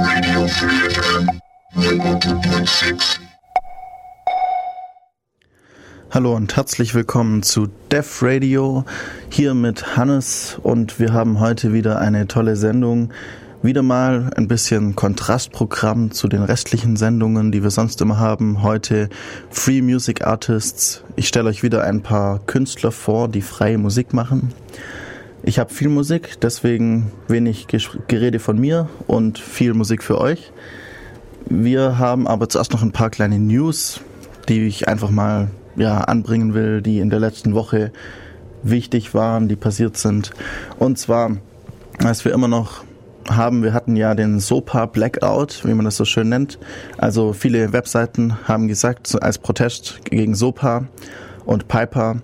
Radio Free FM 102.6. Hallo und herzlich willkommen zu Def Radio, hier mit Hannes und wir haben heute wieder eine tolle Sendung. Wieder mal ein bisschen Kontrastprogramm zu den restlichen Sendungen, die wir sonst immer haben. Heute Free Music Artists. Ich stelle euch wieder ein paar Künstler vor, die freie Musik machen. Ich habe viel Musik, deswegen wenig Gerede von mir und viel Musik für euch. Wir haben aber zuerst noch ein paar kleine News, die ich einfach mal ja, anbringen will, die in der letzten Woche wichtig waren, die passiert sind. Und zwar, als wir immer noch haben, wir hatten ja den SOPA Blackout, wie man das so schön nennt. Also viele Webseiten haben gesagt, als Protest gegen SOPA und Piper,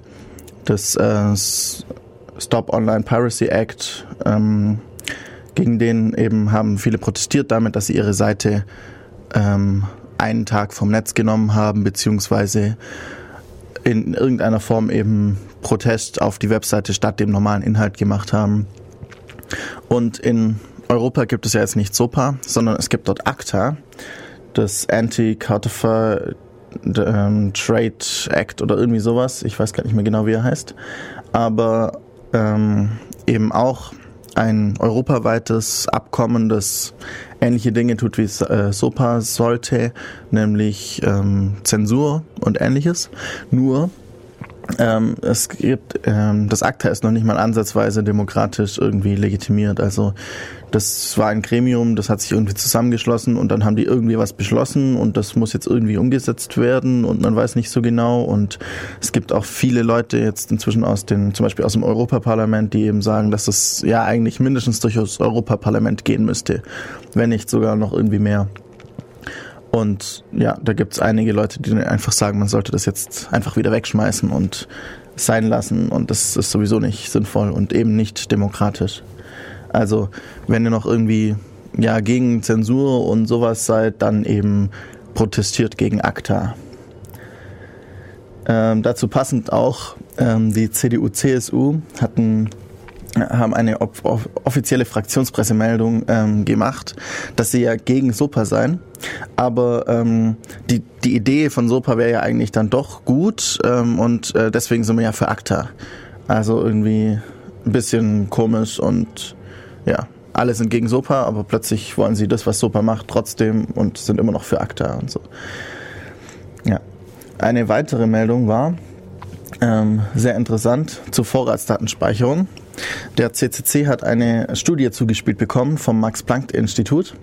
das äh, Stop Online Piracy Act, ähm, gegen den eben haben viele protestiert damit, dass sie ihre Seite ähm, einen Tag vom Netz genommen haben, beziehungsweise in irgendeiner Form eben Protest auf die Webseite statt dem normalen Inhalt gemacht haben. Und in Europa gibt es ja jetzt nicht SOPA, sondern es gibt dort ACTA, das Anti-Counterfeit ähm, Trade Act oder irgendwie sowas. Ich weiß gar nicht mehr genau, wie er heißt. Aber ähm, eben auch ein europaweites Abkommen, das ähnliche Dinge tut, wie es äh, SOPA sollte, nämlich ähm, Zensur und ähnliches. Nur ähm, es gibt, ähm, das ACTA ist noch nicht mal ansatzweise demokratisch irgendwie legitimiert. Also das war ein Gremium, das hat sich irgendwie zusammengeschlossen und dann haben die irgendwie was beschlossen und das muss jetzt irgendwie umgesetzt werden und man weiß nicht so genau. Und es gibt auch viele Leute jetzt inzwischen aus den, zum Beispiel aus dem Europaparlament, die eben sagen, dass es ja eigentlich mindestens durch das Europaparlament gehen müsste, wenn nicht sogar noch irgendwie mehr. Und ja, da gibt es einige Leute, die einfach sagen, man sollte das jetzt einfach wieder wegschmeißen und sein lassen und das ist sowieso nicht sinnvoll und eben nicht demokratisch. Also wenn ihr noch irgendwie ja gegen Zensur und sowas seid, dann eben protestiert gegen ACTA. Ähm, dazu passend auch ähm, die CDU, CSU hatten haben eine offizielle Fraktionspressemeldung ähm, gemacht, dass sie ja gegen SOPA seien. Aber ähm, die, die Idee von SOPA wäre ja eigentlich dann doch gut ähm, und äh, deswegen sind wir ja für ACTA. Also irgendwie ein bisschen komisch und ja, alle sind gegen SOPA, aber plötzlich wollen sie das, was SOPA macht, trotzdem und sind immer noch für ACTA und so. Ja. Eine weitere Meldung war, ähm, sehr interessant, zur Vorratsdatenspeicherung. Der CCC hat eine Studie zugespielt bekommen vom Max-Planck-Institut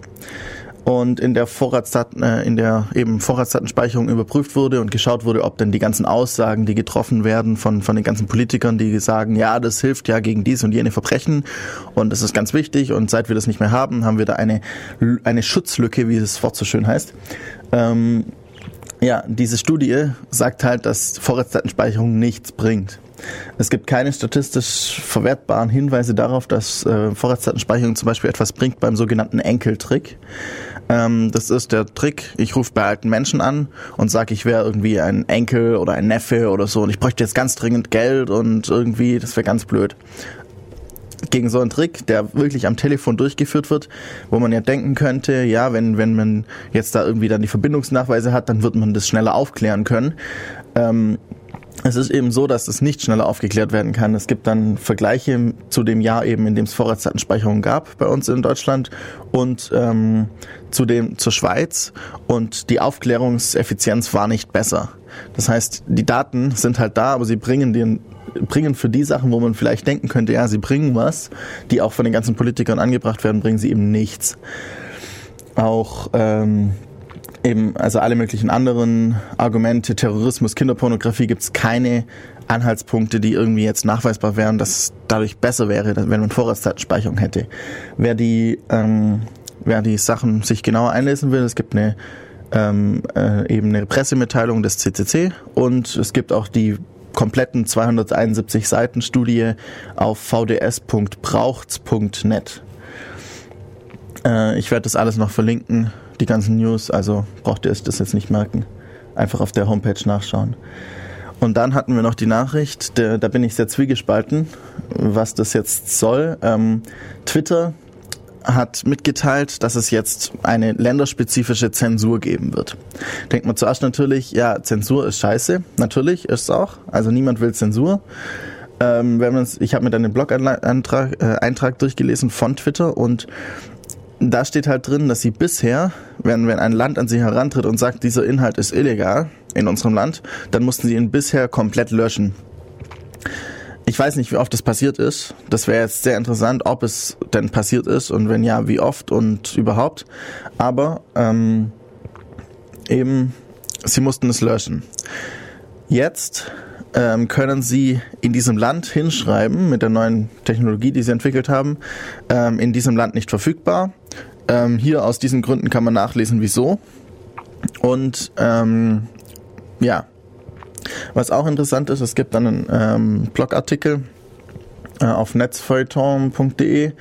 und in der Vorratsdaten, äh, in der eben Vorratsdatenspeicherung überprüft wurde und geschaut wurde, ob denn die ganzen Aussagen, die getroffen werden von, von den ganzen Politikern, die sagen, ja, das hilft ja gegen dies und jene Verbrechen und das ist ganz wichtig und seit wir das nicht mehr haben, haben wir da eine, eine Schutzlücke, wie das Wort so schön heißt. Ähm, ja, diese Studie sagt halt, dass Vorratsdatenspeicherung nichts bringt. Es gibt keine statistisch verwertbaren Hinweise darauf, dass äh, Vorratsdatenspeicherung zum Beispiel etwas bringt beim sogenannten Enkeltrick. Ähm, das ist der Trick, ich rufe bei alten Menschen an und sage, ich wäre irgendwie ein Enkel oder ein Neffe oder so und ich bräuchte jetzt ganz dringend Geld und irgendwie, das wäre ganz blöd gegen so einen Trick, der wirklich am Telefon durchgeführt wird, wo man ja denken könnte, ja, wenn, wenn man jetzt da irgendwie dann die Verbindungsnachweise hat, dann wird man das schneller aufklären können. Ähm, es ist eben so, dass es nicht schneller aufgeklärt werden kann. Es gibt dann Vergleiche zu dem Jahr eben, in dem es Vorratsdatenspeicherung gab bei uns in Deutschland und ähm, zu dem zur Schweiz und die Aufklärungseffizienz war nicht besser. Das heißt, die Daten sind halt da, aber sie bringen den bringen für die Sachen, wo man vielleicht denken könnte, ja, sie bringen was, die auch von den ganzen Politikern angebracht werden, bringen sie eben nichts. Auch ähm, eben, also alle möglichen anderen Argumente, Terrorismus, Kinderpornografie, gibt es keine Anhaltspunkte, die irgendwie jetzt nachweisbar wären, dass es dadurch besser wäre, wenn man Vorratsdatenspeicherung hätte. Wer die, ähm, wer die Sachen sich genauer einlesen will, es gibt eine ähm, äh, eben eine Pressemitteilung des CCC und es gibt auch die kompletten 271 Seiten Studie auf vds.brauchts.net. Äh, ich werde das alles noch verlinken die ganzen News, also braucht ihr euch das jetzt nicht merken. Einfach auf der Homepage nachschauen. Und dann hatten wir noch die Nachricht, der, da bin ich sehr zwiegespalten, was das jetzt soll. Ähm, Twitter hat mitgeteilt, dass es jetzt eine länderspezifische Zensur geben wird. Denkt man zuerst natürlich, ja, Zensur ist scheiße. Natürlich ist es auch. Also niemand will Zensur. Ähm, wenn ich habe mir dann den Blog-Eintrag äh, durchgelesen von Twitter und da steht halt drin, dass sie bisher, wenn, wenn ein Land an sie herantritt und sagt, dieser Inhalt ist illegal in unserem Land, dann mussten sie ihn bisher komplett löschen. Ich weiß nicht, wie oft das passiert ist. Das wäre jetzt sehr interessant, ob es denn passiert ist und wenn ja, wie oft und überhaupt. Aber ähm, eben, sie mussten es löschen. Jetzt ähm, können Sie in diesem Land hinschreiben, mit der neuen Technologie, die Sie entwickelt haben, ähm, in diesem Land nicht verfügbar. Ähm, hier aus diesen Gründen kann man nachlesen, wieso. Und ähm, ja, was auch interessant ist, es gibt dann einen ähm, Blogartikel äh, auf netzfeuilleton.de,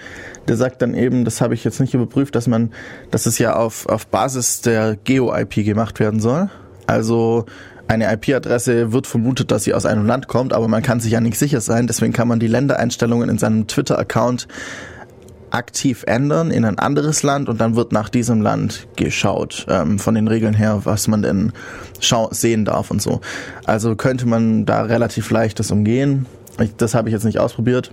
der sagt dann eben, das habe ich jetzt nicht überprüft, dass man, dass es ja auf, auf Basis der Geo-IP gemacht werden soll. Also eine IP-Adresse wird vermutet, dass sie aus einem Land kommt, aber man kann sich ja nicht sicher sein. Deswegen kann man die Ländereinstellungen in seinem Twitter-Account aktiv ändern in ein anderes Land und dann wird nach diesem Land geschaut, ähm, von den Regeln her, was man denn sehen darf und so. Also könnte man da relativ leicht das umgehen. Ich, das habe ich jetzt nicht ausprobiert.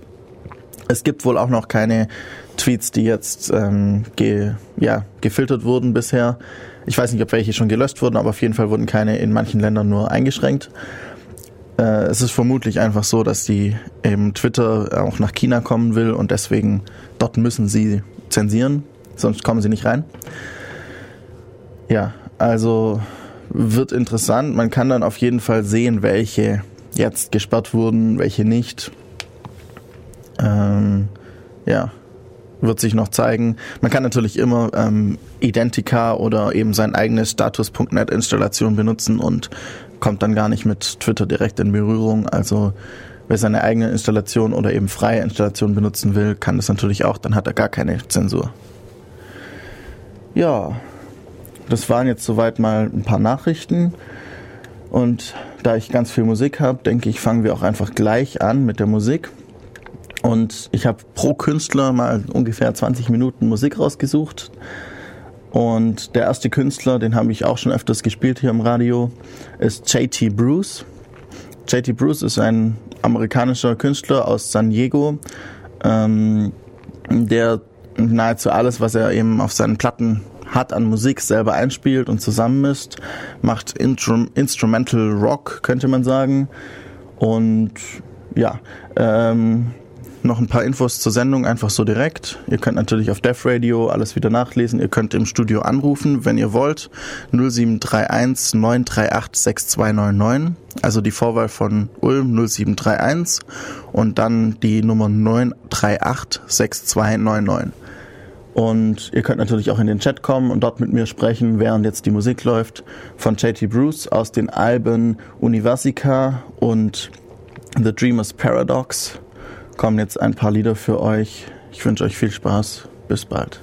Es gibt wohl auch noch keine Tweets, die jetzt ähm, ge, ja, gefiltert wurden bisher. Ich weiß nicht, ob welche schon gelöscht wurden, aber auf jeden Fall wurden keine in manchen Ländern nur eingeschränkt. Äh, es ist vermutlich einfach so, dass die eben Twitter auch nach China kommen will und deswegen dort müssen sie zensieren, sonst kommen sie nicht rein. Ja, also wird interessant. Man kann dann auf jeden Fall sehen, welche jetzt gesperrt wurden, welche nicht. Ähm, ja, wird sich noch zeigen. Man kann natürlich immer ähm, Identica oder eben sein eigenes Status.net Installation benutzen und kommt dann gar nicht mit Twitter direkt in Berührung. Also wer seine eigene Installation oder eben freie Installation benutzen will, kann das natürlich auch, dann hat er gar keine Zensur. Ja, das waren jetzt soweit mal ein paar Nachrichten. Und da ich ganz viel Musik habe, denke ich, fangen wir auch einfach gleich an mit der Musik. Und ich habe pro Künstler mal ungefähr 20 Minuten Musik rausgesucht. Und der erste Künstler, den habe ich auch schon öfters gespielt hier im Radio, ist JT Bruce. JT Bruce ist ein amerikanischer Künstler aus San Diego, ähm, der nahezu alles, was er eben auf seinen Platten hat an Musik selber einspielt und zusammenmisst, macht Intrum Instrumental Rock, könnte man sagen. Und ja, ähm, noch ein paar Infos zur Sendung einfach so direkt. Ihr könnt natürlich auf Def Radio alles wieder nachlesen. Ihr könnt im Studio anrufen, wenn ihr wollt. 0731 938 6299. Also die Vorwahl von Ulm 0731 und dann die Nummer 938 6299. Und ihr könnt natürlich auch in den Chat kommen und dort mit mir sprechen, während jetzt die Musik läuft von JT Bruce aus den Alben Universica und The Dreamer's Paradox kommen jetzt ein paar Lieder für euch. Ich wünsche euch viel Spaß. Bis bald.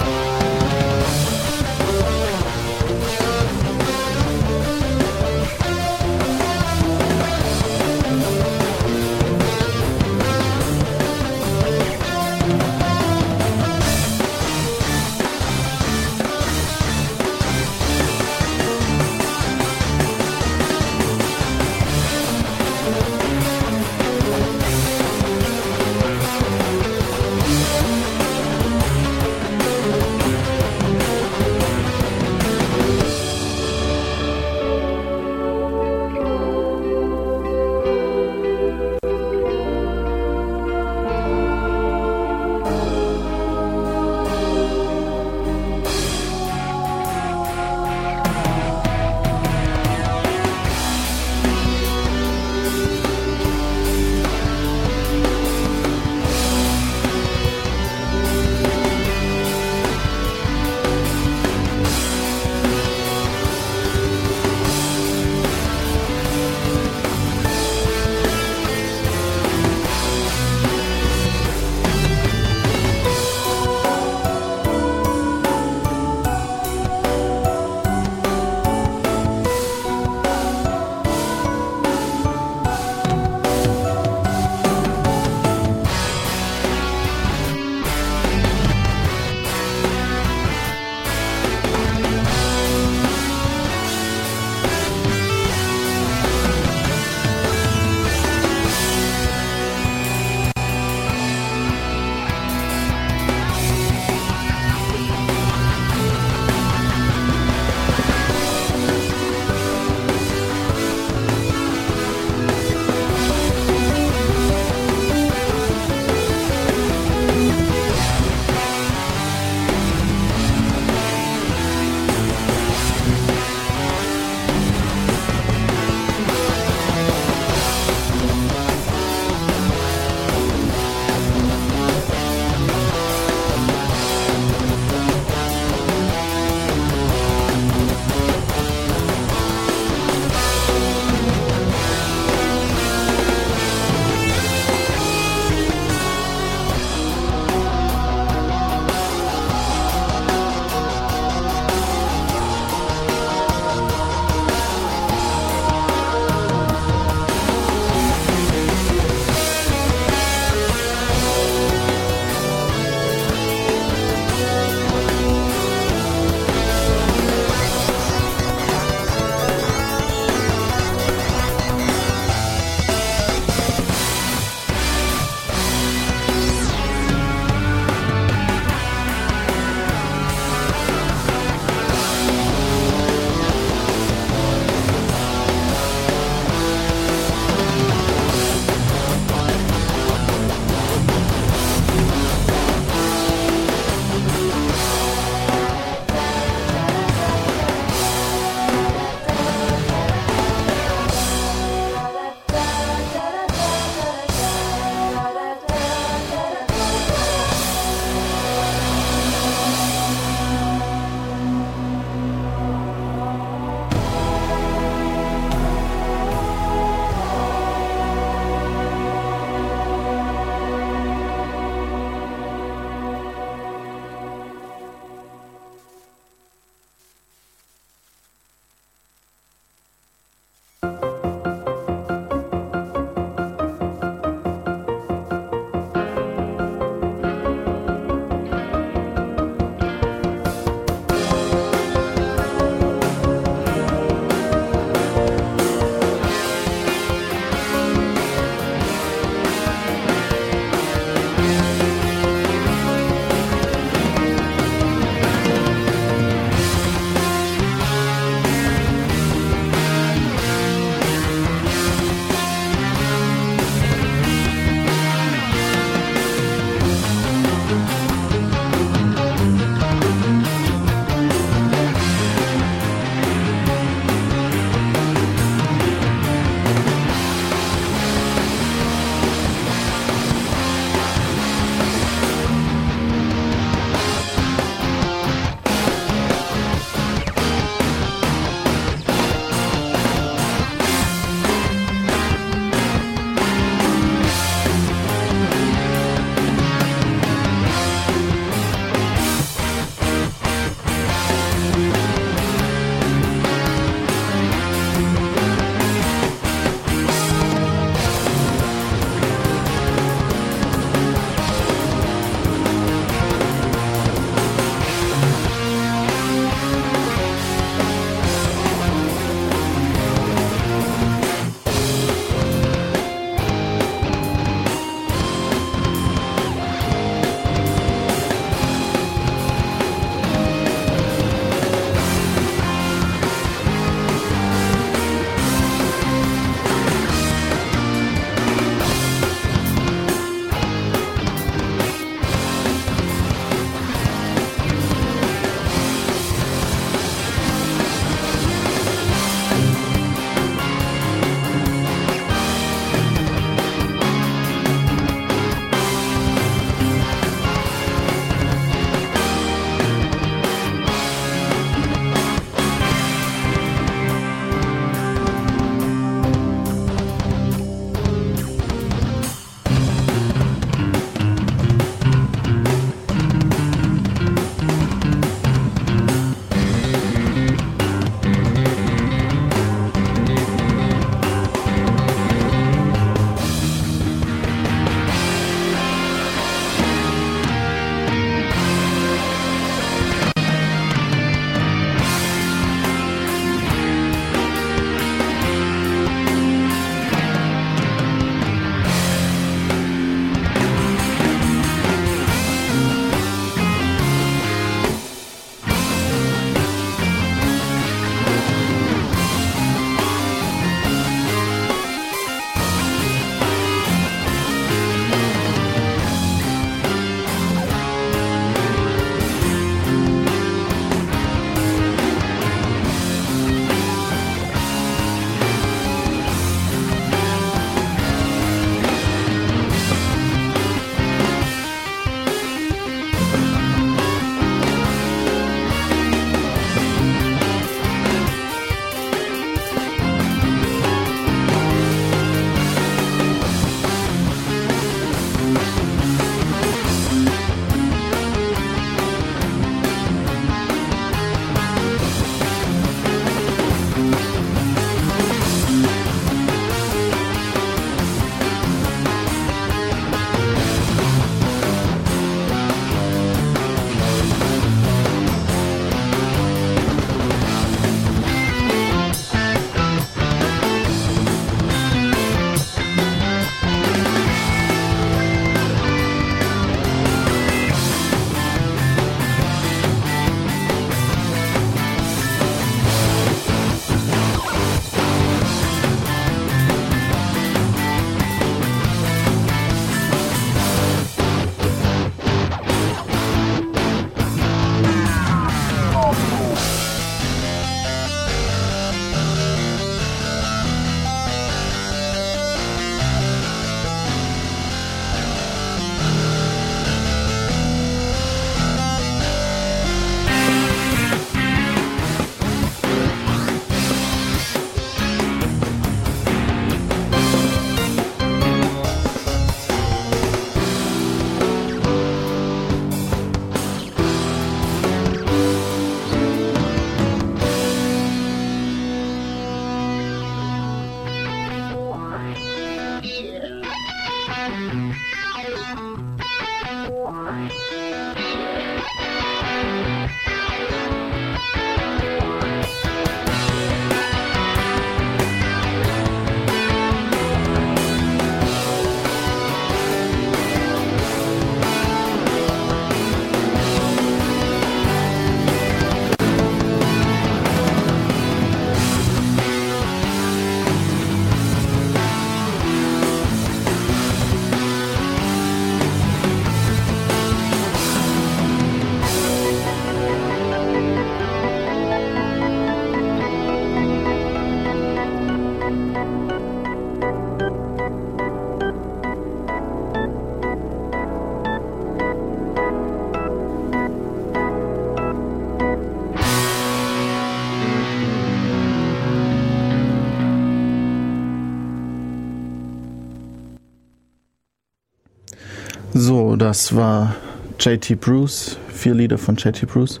Das war JT Bruce, vier Lieder von JT Bruce.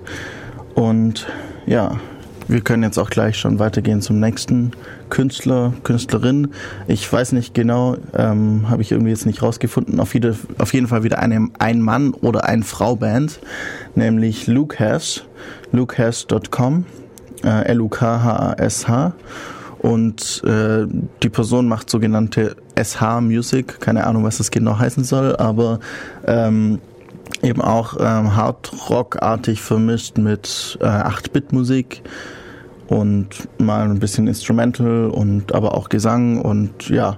Und ja, wir können jetzt auch gleich schon weitergehen zum nächsten Künstler, Künstlerin. Ich weiß nicht genau, ähm, habe ich irgendwie jetzt nicht rausgefunden. Auf, jede, auf jeden Fall wieder eine Ein-Mann- oder Ein-Frau-Band, nämlich Luke Hash, lukehash.com, äh, L-U-K-H-A-S-H. Und äh, die Person macht sogenannte SH-Music, keine Ahnung, was das genau heißen soll, aber ähm, eben auch ähm, Hard-Rock-artig vermischt mit äh, 8-Bit-Musik und mal ein bisschen Instrumental und aber auch Gesang und ja,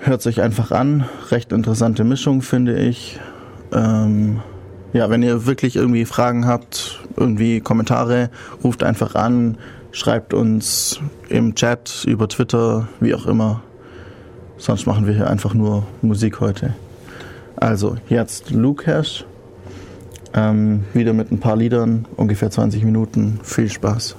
hört sich einfach an. Recht interessante Mischung, finde ich. Ähm, ja, wenn ihr wirklich irgendwie Fragen habt, irgendwie Kommentare, ruft einfach an, schreibt uns im Chat, über Twitter, wie auch immer. Sonst machen wir hier einfach nur Musik heute. Also jetzt Luke Hash. Ähm, wieder mit ein paar Liedern, ungefähr 20 Minuten. Viel Spaß.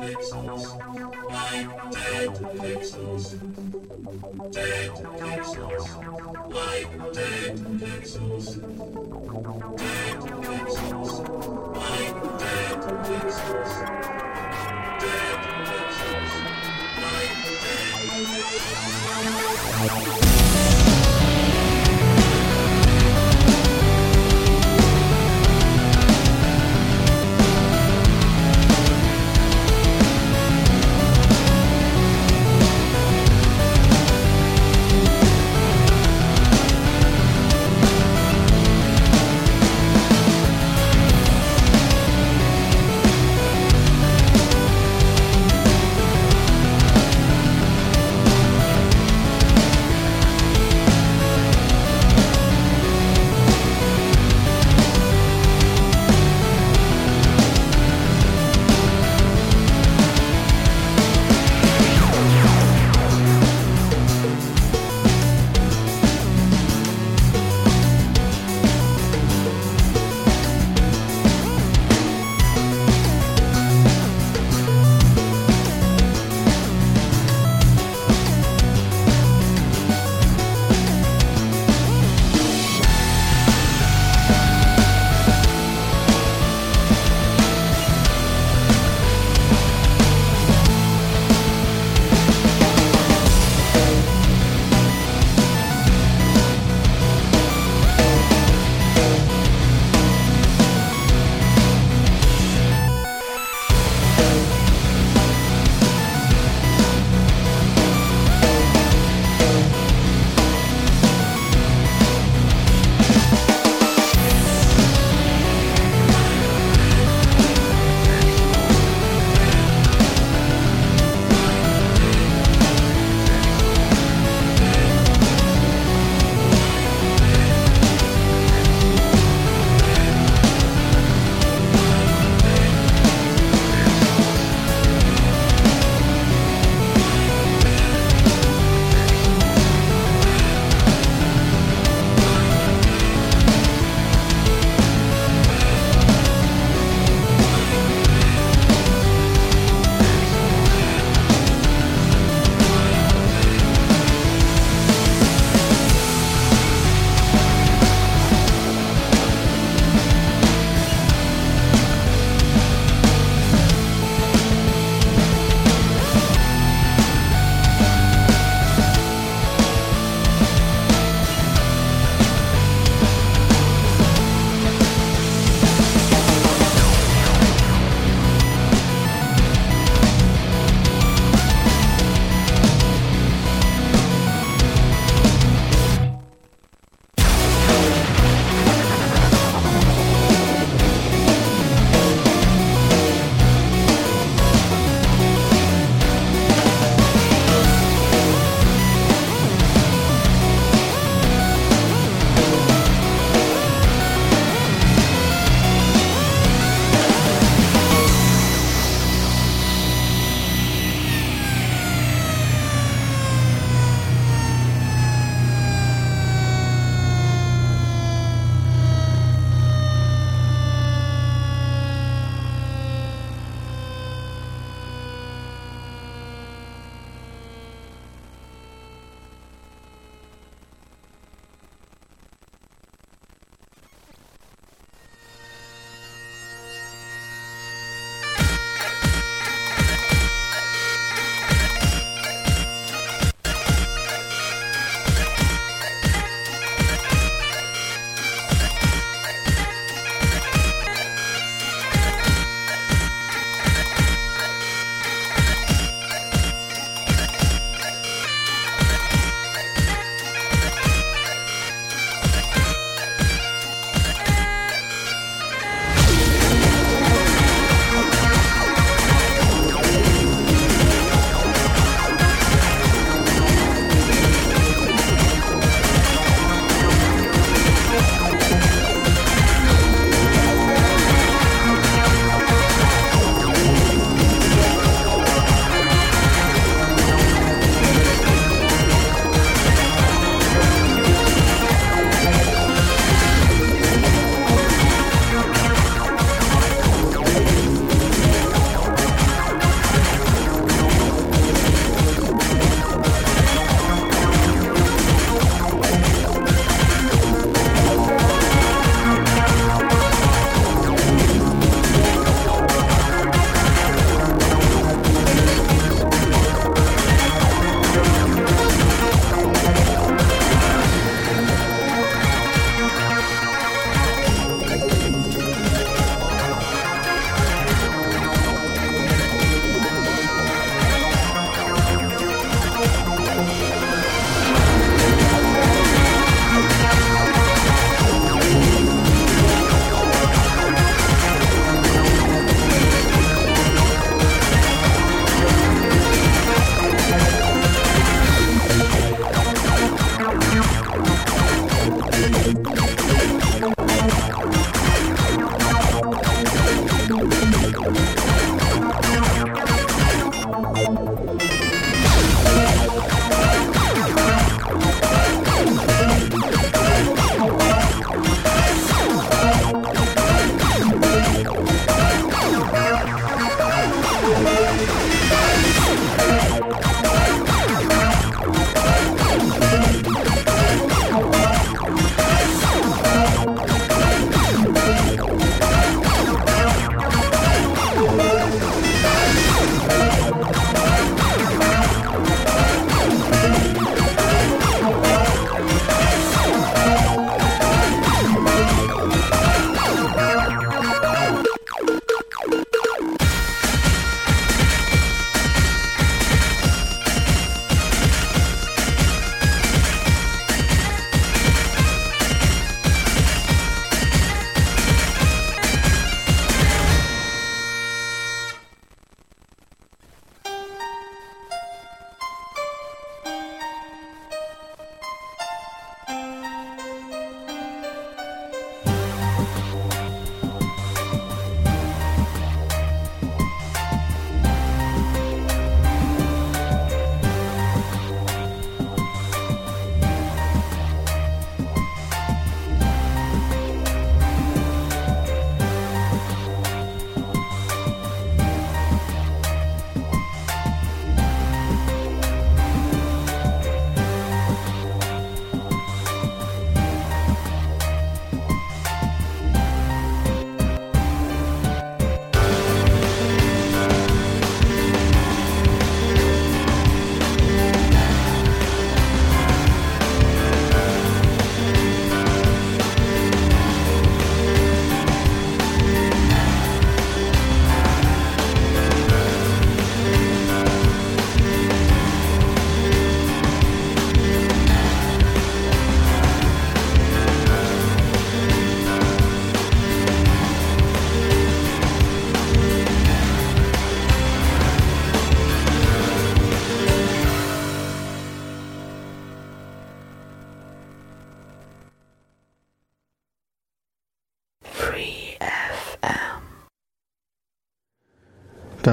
Netflix, my Netflix.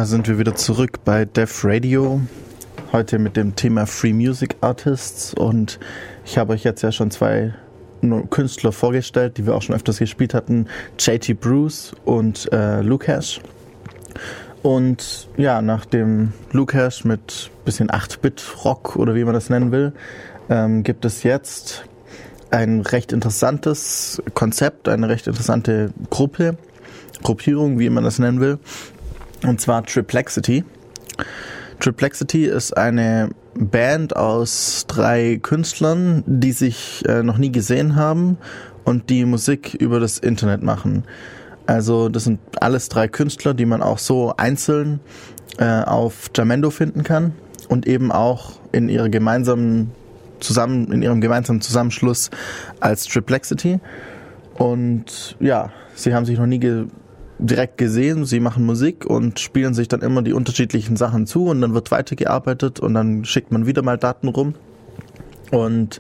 Sind wir wieder zurück bei Def Radio. Heute mit dem Thema Free Music Artists. Und ich habe euch jetzt ja schon zwei Künstler vorgestellt, die wir auch schon öfters gespielt hatten: JT Bruce und äh, Lukash. Und ja, nach dem Lukash mit bisschen 8-Bit-Rock oder wie man das nennen will, ähm, gibt es jetzt ein recht interessantes Konzept, eine recht interessante Gruppe, Gruppierung, wie man das nennen will, und zwar Triplexity. Triplexity ist eine Band aus drei Künstlern, die sich äh, noch nie gesehen haben und die Musik über das Internet machen. Also das sind alles drei Künstler, die man auch so einzeln äh, auf Jamendo finden kann und eben auch in ihrer gemeinsamen zusammen in ihrem gemeinsamen Zusammenschluss als Triplexity. Und ja, sie haben sich noch nie ge direkt gesehen, sie machen Musik und spielen sich dann immer die unterschiedlichen Sachen zu und dann wird weitergearbeitet und dann schickt man wieder mal Daten rum. Und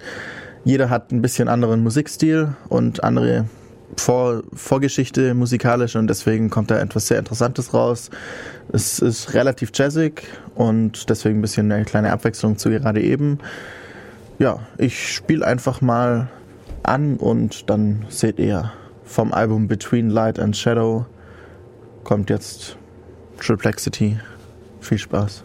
jeder hat ein bisschen anderen Musikstil und andere Vor Vorgeschichte musikalisch und deswegen kommt da etwas sehr Interessantes raus. Es ist relativ jazzig und deswegen ein bisschen eine kleine Abwechslung zu gerade eben. Ja, ich spiele einfach mal an und dann seht ihr vom Album Between Light and Shadow kommt jetzt Triplexity. Viel Spaß.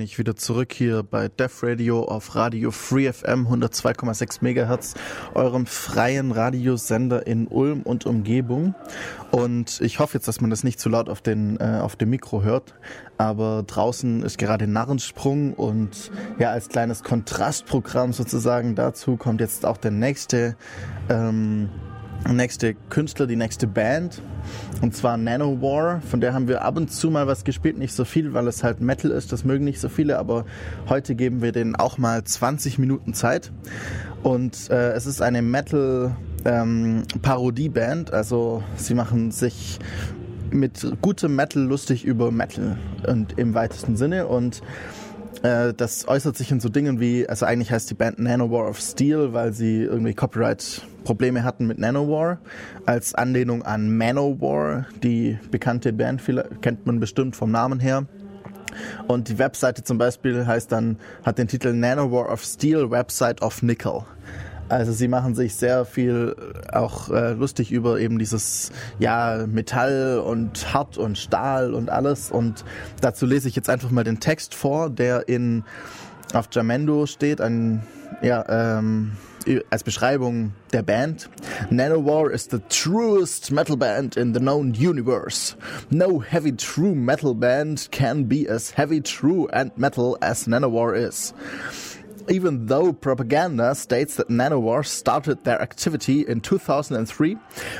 Bin ich wieder zurück hier bei Def Radio auf Radio Free FM 102,6 Megahertz, eurem freien Radiosender in Ulm und Umgebung. Und ich hoffe jetzt, dass man das nicht zu laut auf, den, äh, auf dem Mikro hört. Aber draußen ist gerade Narrensprung und ja, als kleines Kontrastprogramm sozusagen dazu kommt jetzt auch der nächste ähm, nächste Künstler, die nächste Band. Und zwar Nanowar. Von der haben wir ab und zu mal was gespielt. Nicht so viel, weil es halt Metal ist. Das mögen nicht so viele. Aber heute geben wir denen auch mal 20 Minuten Zeit. Und äh, es ist eine Metal ähm. Also sie machen sich mit gutem Metal lustig über Metal und im weitesten Sinne. Und äh, das äußert sich in so Dingen wie, also eigentlich heißt die Band Nanowar of Steel, weil sie irgendwie Copyright-Probleme hatten mit Nanowar, als Anlehnung an Manowar, die bekannte Band, kennt man bestimmt vom Namen her. Und die Webseite zum Beispiel heißt dann, hat den Titel Nanowar of Steel, Website of Nickel. Also sie machen sich sehr viel äh, auch äh, lustig über eben dieses ja Metall und Hart und Stahl und alles. Und dazu lese ich jetzt einfach mal den Text vor, der in auf Jamendo steht, ein ja ähm, als Beschreibung der Band. Nanowar is the truest metal band in the known universe. No heavy true metal band can be as heavy true and metal as Nanowar is. even though propaganda states that nanowar started their activity in 2003,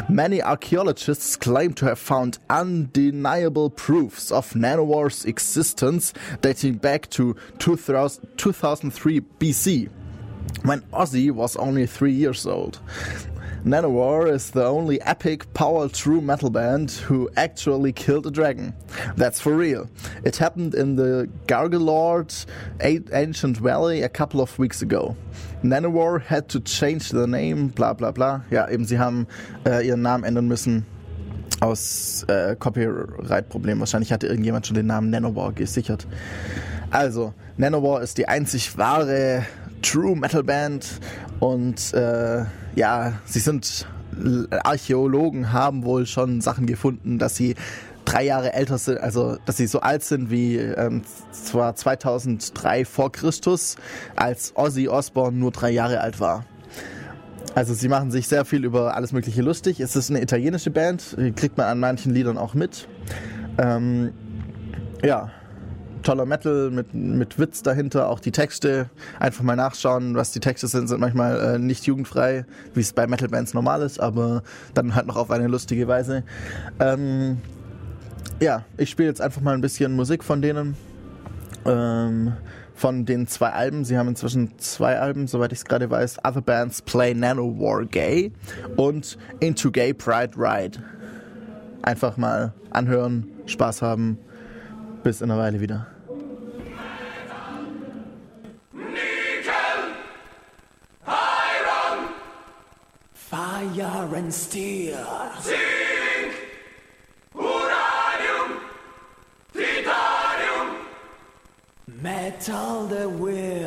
many archaeologists claim to have found undeniable proofs of nanowars' existence dating back to 2003 BC when Ozzy was only three years old. Nanowar is the only epic power true metal band who actually killed a dragon. That's for real. It happened in the Gargalord Ancient Valley a couple of weeks ago. Nanowar had to change the name, bla bla bla. Ja, eben, sie haben äh, ihren Namen ändern müssen aus äh, Copyright-Problemen. Wahrscheinlich hatte irgendjemand schon den Namen Nanowar gesichert. Also, Nanowar ist die einzig wahre True Metal Band und äh, ja, sie sind Archäologen haben wohl schon Sachen gefunden, dass sie drei Jahre älter sind, also dass sie so alt sind wie ähm, zwar 2003 vor Christus, als Ozzy Osbourne nur drei Jahre alt war. Also sie machen sich sehr viel über alles Mögliche lustig. Es ist eine italienische Band, kriegt man an manchen Liedern auch mit. Ähm, ja, toller Metal mit, mit Witz dahinter, auch die Texte. Einfach mal nachschauen, was die Texte sind, sind manchmal äh, nicht jugendfrei, wie es bei Metal-Bands normal ist, aber dann halt noch auf eine lustige Weise. Ähm, ja, ich spiele jetzt einfach mal ein bisschen Musik von denen. Ähm, von den zwei Alben. Sie haben inzwischen zwei Alben, soweit ich es gerade weiß. Other Bands Play Nano War Gay und Into Gay Pride Ride. Einfach mal anhören, Spaß haben. Bis in einer Weile wieder. Fire and Steel. Zink, Uranium, Titanium, Metal the Will.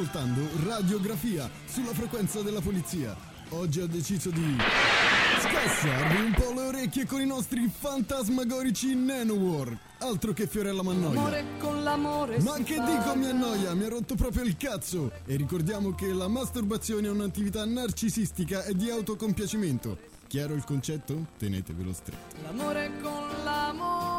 Ascoltando Radiografia sulla frequenza della polizia. Oggi ho deciso di scassarvi un po' le orecchie con i nostri fantasmagorici Nanowar. Altro che Fiorella Mannoia. L'amore con l'amore Ma che fa. dico mi annoia, mi ha rotto proprio il cazzo! E ricordiamo che la masturbazione è un'attività narcisistica e di autocompiacimento. Chiaro il concetto? Tenetevelo stretto. L'amore con l'amore.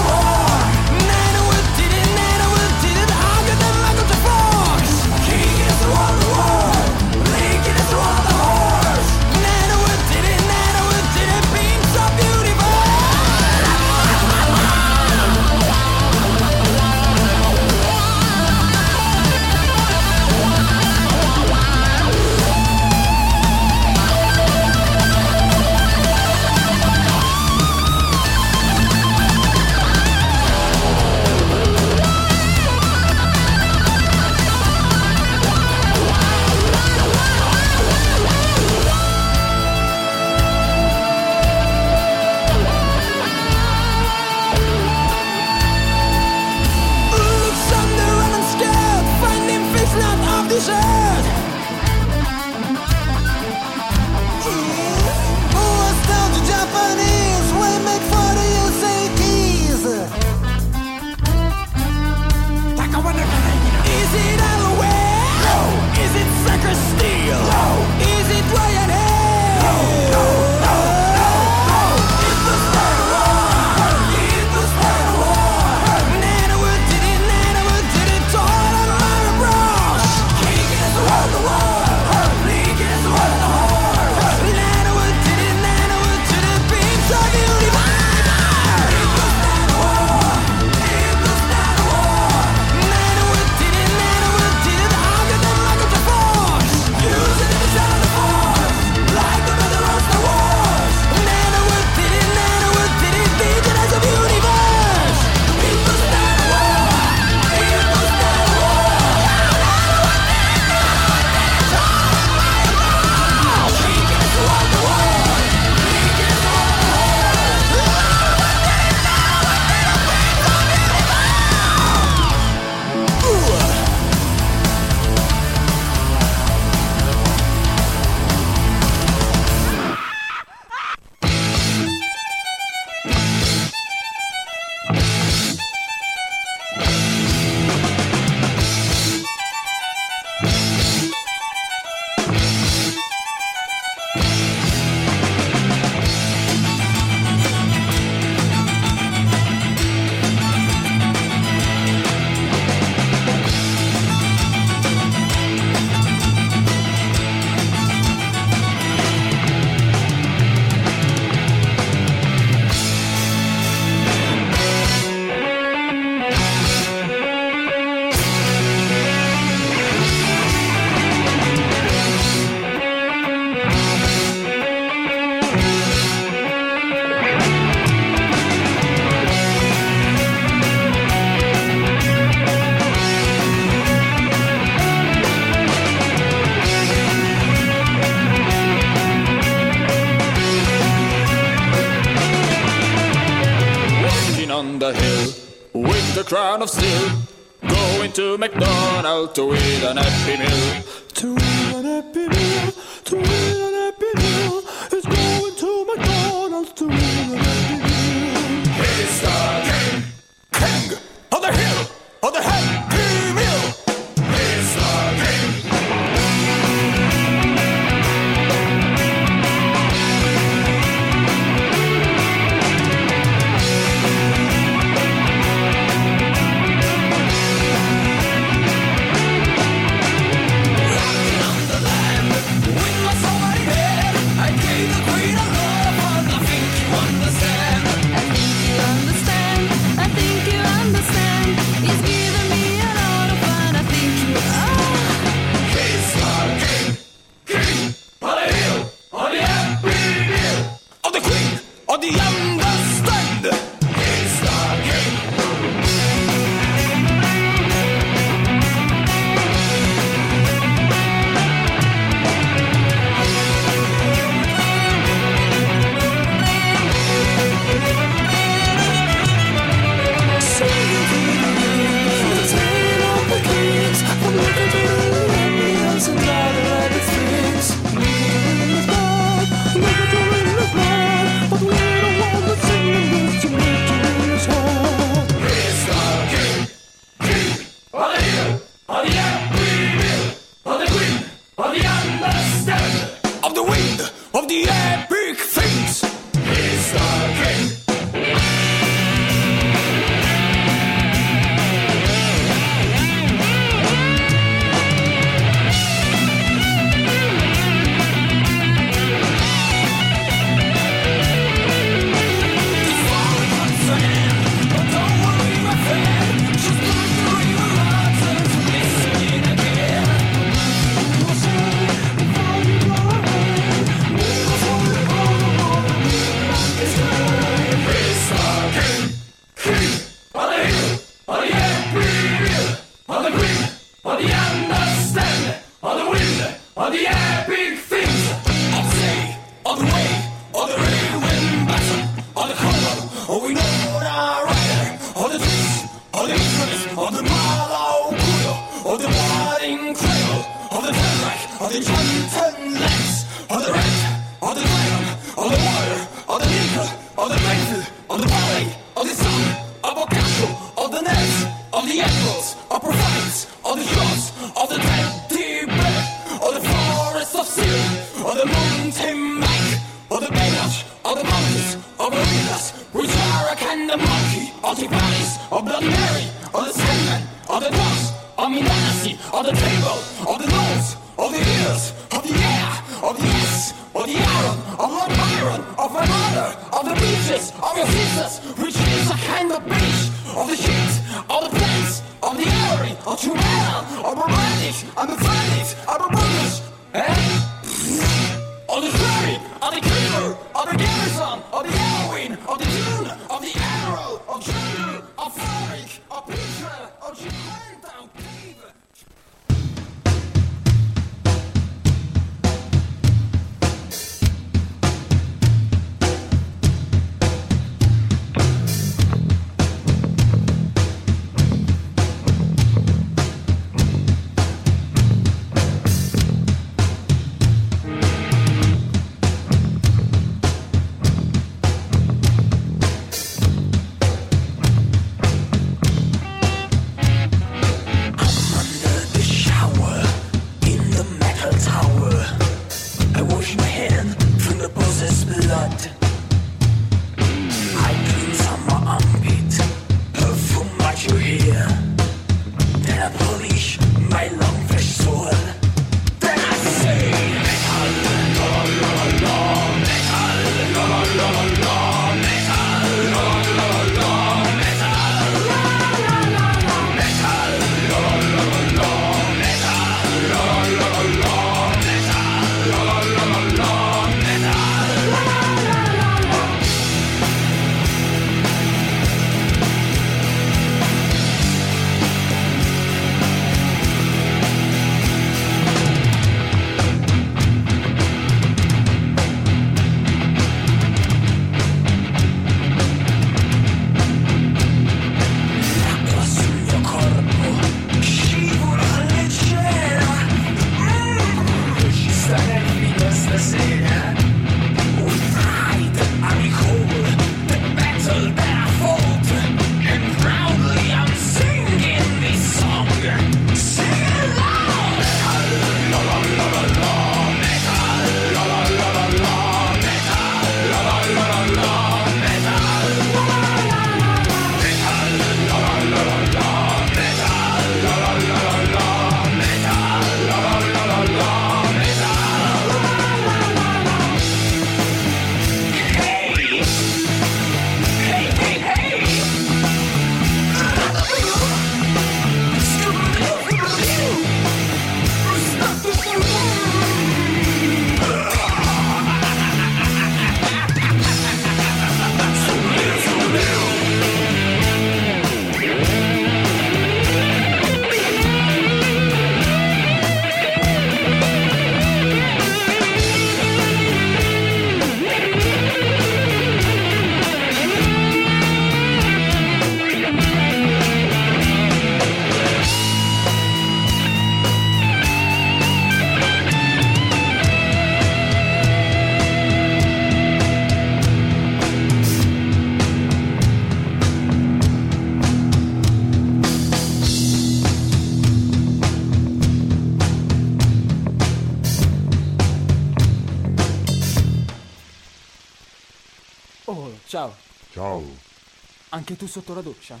anche tu sotto la doccia?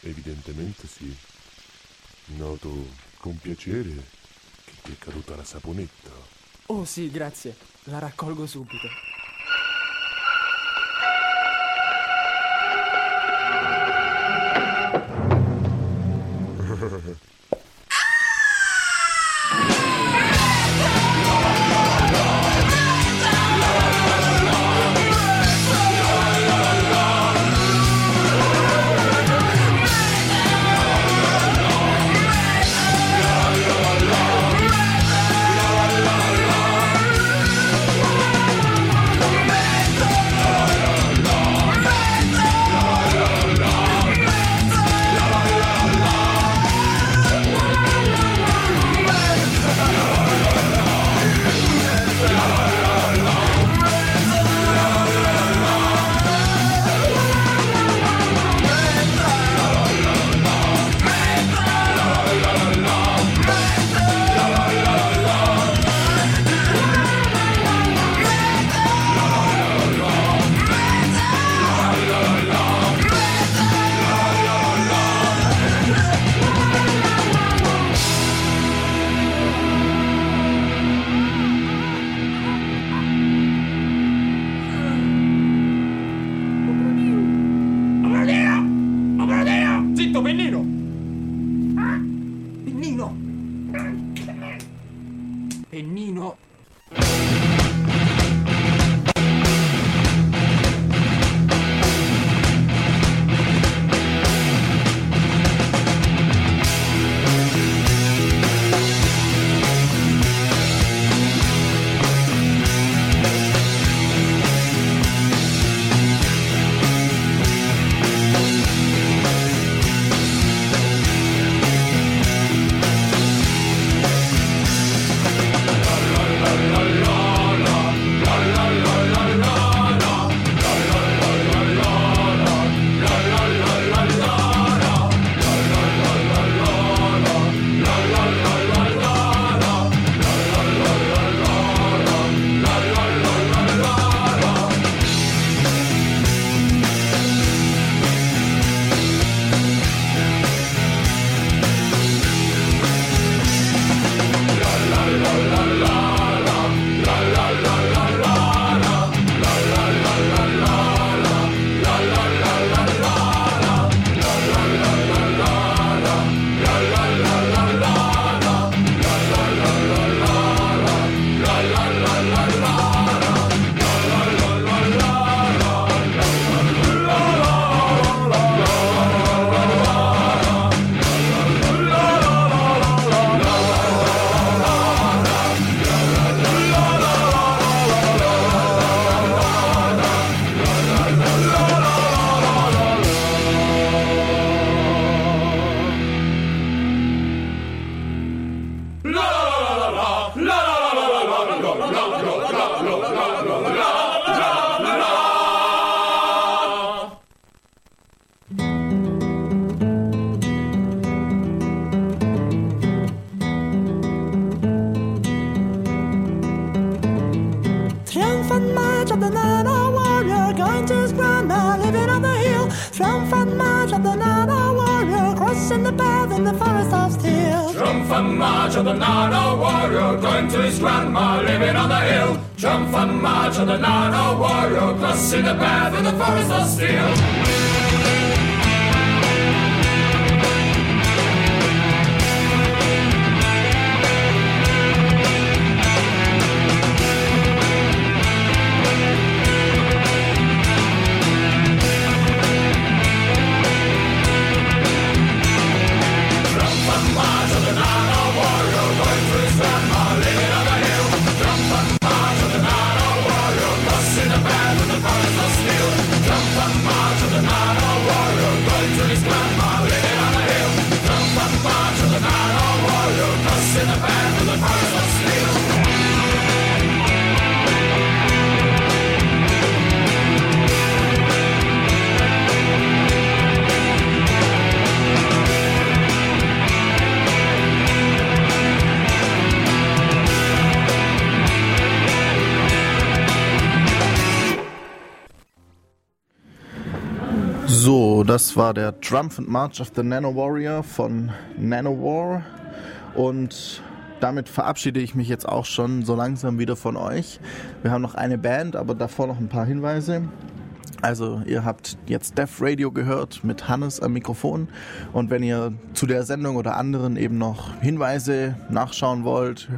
Evidentemente sì. Noto con piacere che ti è caduta la saponetta. Oh sì, grazie. La raccolgo subito. to the Nana warrior, crossing the path in the forest of steel. War der Triumphant March of the Nano Warrior von Nanowar. Und damit verabschiede ich mich jetzt auch schon so langsam wieder von euch. Wir haben noch eine Band, aber davor noch ein paar Hinweise. Also ihr habt jetzt Def Radio gehört mit Hannes am Mikrofon und wenn ihr zu der Sendung oder anderen eben noch Hinweise nachschauen wollt,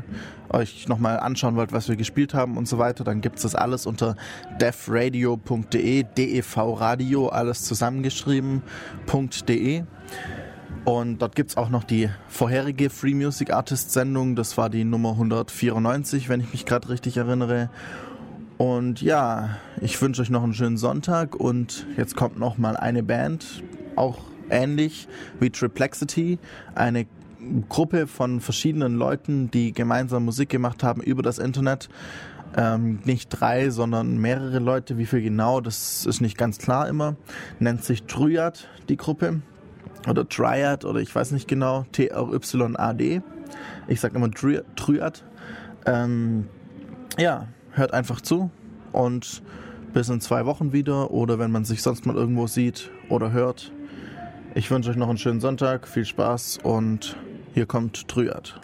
euch nochmal anschauen wollt, was wir gespielt haben und so weiter, dann gibt's das alles unter defradio.de, DEV Radio, alles zusammengeschrieben.de. Und dort gibt's auch noch die vorherige Free Music Artist Sendung, das war die Nummer 194, wenn ich mich gerade richtig erinnere. Und ja, ich wünsche euch noch einen schönen Sonntag und jetzt kommt noch mal eine Band, auch ähnlich wie Triplexity, eine Gruppe von verschiedenen Leuten, die gemeinsam Musik gemacht haben über das Internet. Ähm, nicht drei, sondern mehrere Leute. Wie viel genau, das ist nicht ganz klar immer. Nennt sich Triad, die Gruppe. Oder Triad, oder ich weiß nicht genau. T-R-Y-A-D. Ich sag immer Tri Triad. Ähm, ja, hört einfach zu und bis in zwei Wochen wieder oder wenn man sich sonst mal irgendwo sieht oder hört. Ich wünsche euch noch einen schönen Sonntag, viel Spaß und hier kommt Triad.